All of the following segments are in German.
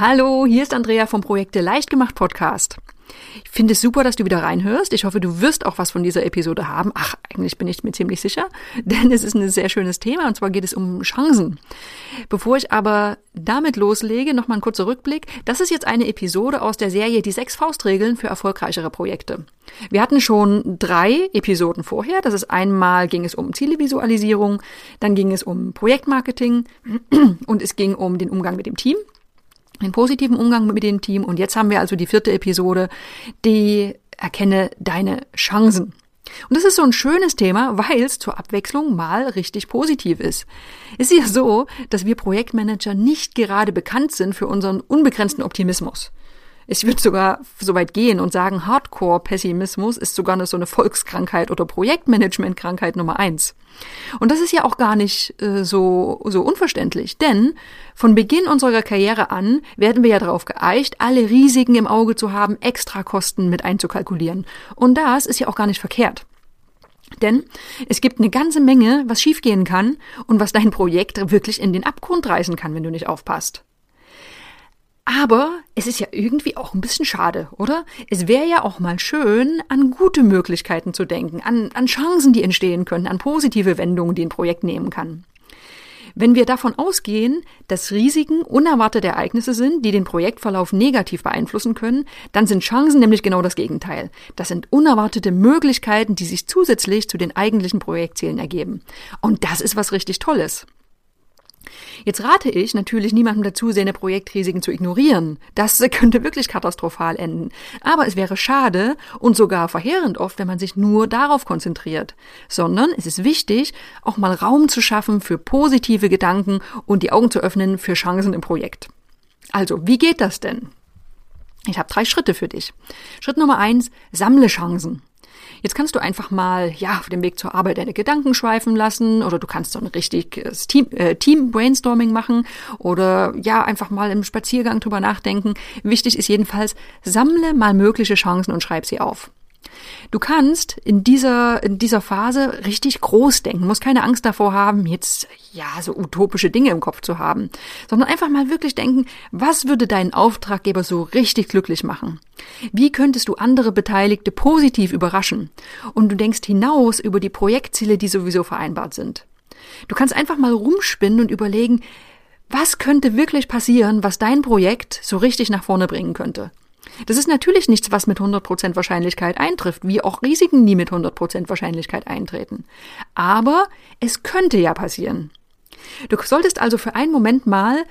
Hallo, hier ist Andrea vom Projekte leicht gemacht Podcast. Ich finde es super, dass du wieder reinhörst. Ich hoffe, du wirst auch was von dieser Episode haben. Ach, eigentlich bin ich mir ziemlich sicher, denn es ist ein sehr schönes Thema und zwar geht es um Chancen. Bevor ich aber damit loslege, nochmal ein kurzer Rückblick. Das ist jetzt eine Episode aus der Serie Die sechs Faustregeln für erfolgreichere Projekte. Wir hatten schon drei Episoden vorher. Das ist einmal ging es um Zielevisualisierung, dann ging es um Projektmarketing und es ging um den Umgang mit dem Team einen positiven Umgang mit dem Team. Und jetzt haben wir also die vierte Episode, die erkenne deine Chancen. Und das ist so ein schönes Thema, weil es zur Abwechslung mal richtig positiv ist. Es ist ja so, dass wir Projektmanager nicht gerade bekannt sind für unseren unbegrenzten Optimismus. Ich würde sogar so weit gehen und sagen, Hardcore-Pessimismus ist sogar eine, so eine Volkskrankheit oder Projektmanagement-Krankheit Nummer eins. Und das ist ja auch gar nicht äh, so, so unverständlich, denn von Beginn unserer Karriere an werden wir ja darauf geeicht, alle Risiken im Auge zu haben, Extrakosten mit einzukalkulieren. Und das ist ja auch gar nicht verkehrt. Denn es gibt eine ganze Menge, was schiefgehen kann und was dein Projekt wirklich in den Abgrund reißen kann, wenn du nicht aufpasst. Aber es ist ja irgendwie auch ein bisschen schade, oder? Es wäre ja auch mal schön, an gute Möglichkeiten zu denken, an, an Chancen, die entstehen können, an positive Wendungen, die ein Projekt nehmen kann. Wenn wir davon ausgehen, dass Risiken unerwartete Ereignisse sind, die den Projektverlauf negativ beeinflussen können, dann sind Chancen nämlich genau das Gegenteil. Das sind unerwartete Möglichkeiten, die sich zusätzlich zu den eigentlichen Projektzielen ergeben. Und das ist was richtig Tolles. Jetzt rate ich natürlich niemandem dazu, seine Projektrisiken zu ignorieren. Das könnte wirklich katastrophal enden. Aber es wäre schade und sogar verheerend oft, wenn man sich nur darauf konzentriert. Sondern es ist wichtig, auch mal Raum zu schaffen für positive Gedanken und die Augen zu öffnen für Chancen im Projekt. Also, wie geht das denn? Ich habe drei Schritte für dich. Schritt Nummer eins, sammle Chancen. Jetzt kannst du einfach mal, ja, auf dem Weg zur Arbeit deine Gedanken schweifen lassen oder du kannst so ein richtiges Team, äh, Team-Brainstorming machen oder ja, einfach mal im Spaziergang drüber nachdenken. Wichtig ist jedenfalls, sammle mal mögliche Chancen und schreib sie auf. Du kannst in dieser, in dieser Phase richtig groß denken, musst keine Angst davor haben, jetzt, ja, so utopische Dinge im Kopf zu haben, sondern einfach mal wirklich denken, was würde deinen Auftraggeber so richtig glücklich machen? Wie könntest du andere Beteiligte positiv überraschen? Und du denkst hinaus über die Projektziele, die sowieso vereinbart sind. Du kannst einfach mal rumspinnen und überlegen, was könnte wirklich passieren, was dein Projekt so richtig nach vorne bringen könnte? Das ist natürlich nichts, was mit 100% Wahrscheinlichkeit eintrifft, wie auch Risiken nie mit 100% Wahrscheinlichkeit eintreten. Aber es könnte ja passieren. Du solltest also für einen Moment mal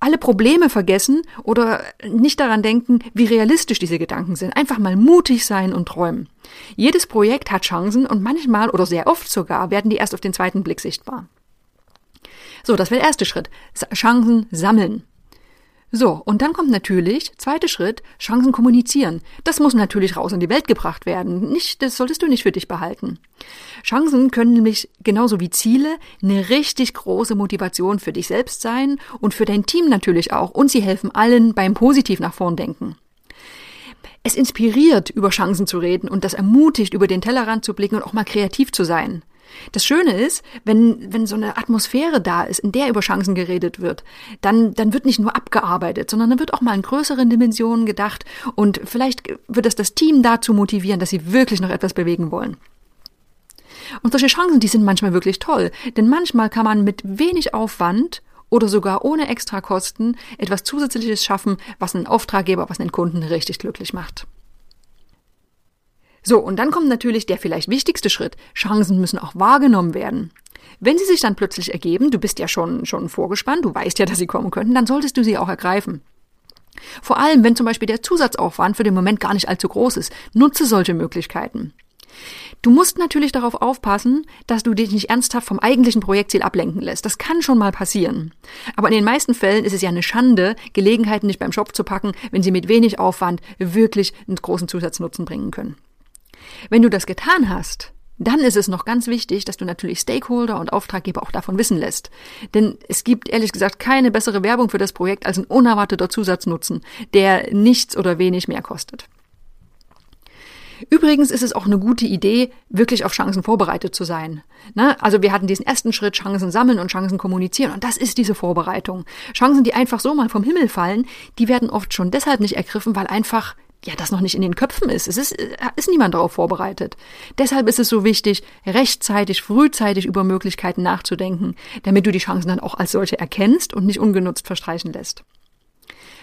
alle Probleme vergessen oder nicht daran denken, wie realistisch diese Gedanken sind. Einfach mal mutig sein und träumen. Jedes Projekt hat Chancen und manchmal oder sehr oft sogar werden die erst auf den zweiten Blick sichtbar. So, das wäre der erste Schritt. Chancen sammeln. So, und dann kommt natürlich, zweiter Schritt, Chancen kommunizieren. Das muss natürlich raus in die Welt gebracht werden. Nicht, das solltest du nicht für dich behalten. Chancen können nämlich genauso wie Ziele eine richtig große Motivation für dich selbst sein und für dein Team natürlich auch. Und sie helfen allen beim positiv nach vorn denken. Es inspiriert, über Chancen zu reden und das ermutigt, über den Tellerrand zu blicken und auch mal kreativ zu sein. Das Schöne ist, wenn, wenn so eine Atmosphäre da ist, in der über Chancen geredet wird, dann, dann wird nicht nur abgearbeitet, sondern dann wird auch mal in größeren Dimensionen gedacht und vielleicht wird es das Team dazu motivieren, dass sie wirklich noch etwas bewegen wollen. Und solche Chancen, die sind manchmal wirklich toll, denn manchmal kann man mit wenig Aufwand oder sogar ohne Extrakosten etwas Zusätzliches schaffen, was einen Auftraggeber, was einen Kunden richtig glücklich macht. So, und dann kommt natürlich der vielleicht wichtigste Schritt. Chancen müssen auch wahrgenommen werden. Wenn sie sich dann plötzlich ergeben, du bist ja schon, schon vorgespannt, du weißt ja, dass sie kommen könnten, dann solltest du sie auch ergreifen. Vor allem, wenn zum Beispiel der Zusatzaufwand für den Moment gar nicht allzu groß ist, nutze solche Möglichkeiten. Du musst natürlich darauf aufpassen, dass du dich nicht ernsthaft vom eigentlichen Projektziel ablenken lässt. Das kann schon mal passieren. Aber in den meisten Fällen ist es ja eine Schande, Gelegenheiten nicht beim Schopf zu packen, wenn sie mit wenig Aufwand wirklich einen großen Zusatznutzen bringen können. Wenn du das getan hast, Dann ist es noch ganz wichtig, dass du natürlich Stakeholder und Auftraggeber auch davon wissen lässt. Denn es gibt ehrlich gesagt keine bessere Werbung für das Projekt als ein unerwarteter Zusatznutzen, der nichts oder wenig mehr kostet. Übrigens ist es auch eine gute Idee, wirklich auf Chancen vorbereitet zu sein. Ne? Also wir hatten diesen ersten Schritt, Chancen sammeln und Chancen kommunizieren. Und das ist diese Vorbereitung. Chancen, die einfach so mal vom Himmel fallen, die werden oft schon deshalb nicht ergriffen, weil einfach ja, das noch nicht in den Köpfen ist. Es ist, ist niemand darauf vorbereitet. Deshalb ist es so wichtig, rechtzeitig, frühzeitig über Möglichkeiten nachzudenken, damit du die Chancen dann auch als solche erkennst und nicht ungenutzt verstreichen lässt.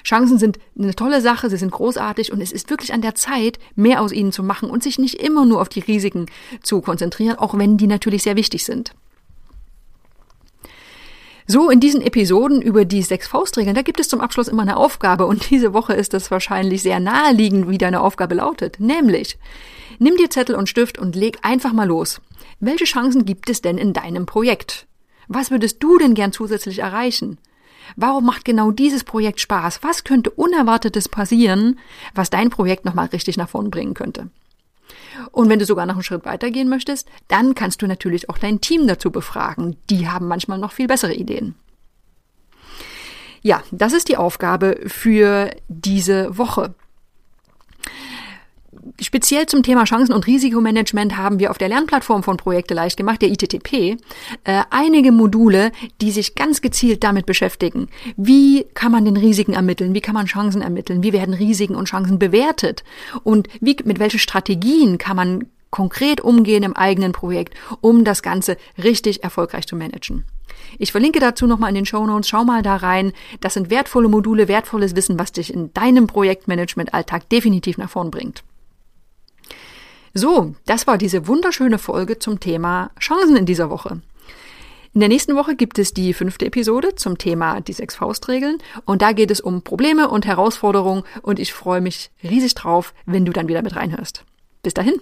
Chancen sind eine tolle Sache, sie sind großartig und es ist wirklich an der Zeit, mehr aus ihnen zu machen und sich nicht immer nur auf die Risiken zu konzentrieren, auch wenn die natürlich sehr wichtig sind. So, in diesen Episoden über die sechs Faustregeln, da gibt es zum Abschluss immer eine Aufgabe und diese Woche ist es wahrscheinlich sehr naheliegend, wie deine Aufgabe lautet. Nämlich, nimm dir Zettel und Stift und leg einfach mal los. Welche Chancen gibt es denn in deinem Projekt? Was würdest du denn gern zusätzlich erreichen? Warum macht genau dieses Projekt Spaß? Was könnte Unerwartetes passieren, was dein Projekt nochmal richtig nach vorn bringen könnte? Und wenn du sogar noch einen Schritt weitergehen möchtest, dann kannst du natürlich auch dein Team dazu befragen. Die haben manchmal noch viel bessere Ideen. Ja, das ist die Aufgabe für diese Woche. Speziell zum Thema Chancen- und Risikomanagement haben wir auf der Lernplattform von Projekte leicht gemacht, der ITTP, äh, einige Module, die sich ganz gezielt damit beschäftigen. Wie kann man den Risiken ermitteln? Wie kann man Chancen ermitteln? Wie werden Risiken und Chancen bewertet? Und wie, mit welchen Strategien kann man konkret umgehen im eigenen Projekt, um das Ganze richtig erfolgreich zu managen? Ich verlinke dazu nochmal in den Show Notes. Schau mal da rein. Das sind wertvolle Module, wertvolles Wissen, was dich in deinem Projektmanagement-Alltag definitiv nach vorn bringt. So, das war diese wunderschöne Folge zum Thema Chancen in dieser Woche. In der nächsten Woche gibt es die fünfte Episode zum Thema die sechs Faustregeln und da geht es um Probleme und Herausforderungen und ich freue mich riesig drauf, wenn du dann wieder mit reinhörst. Bis dahin.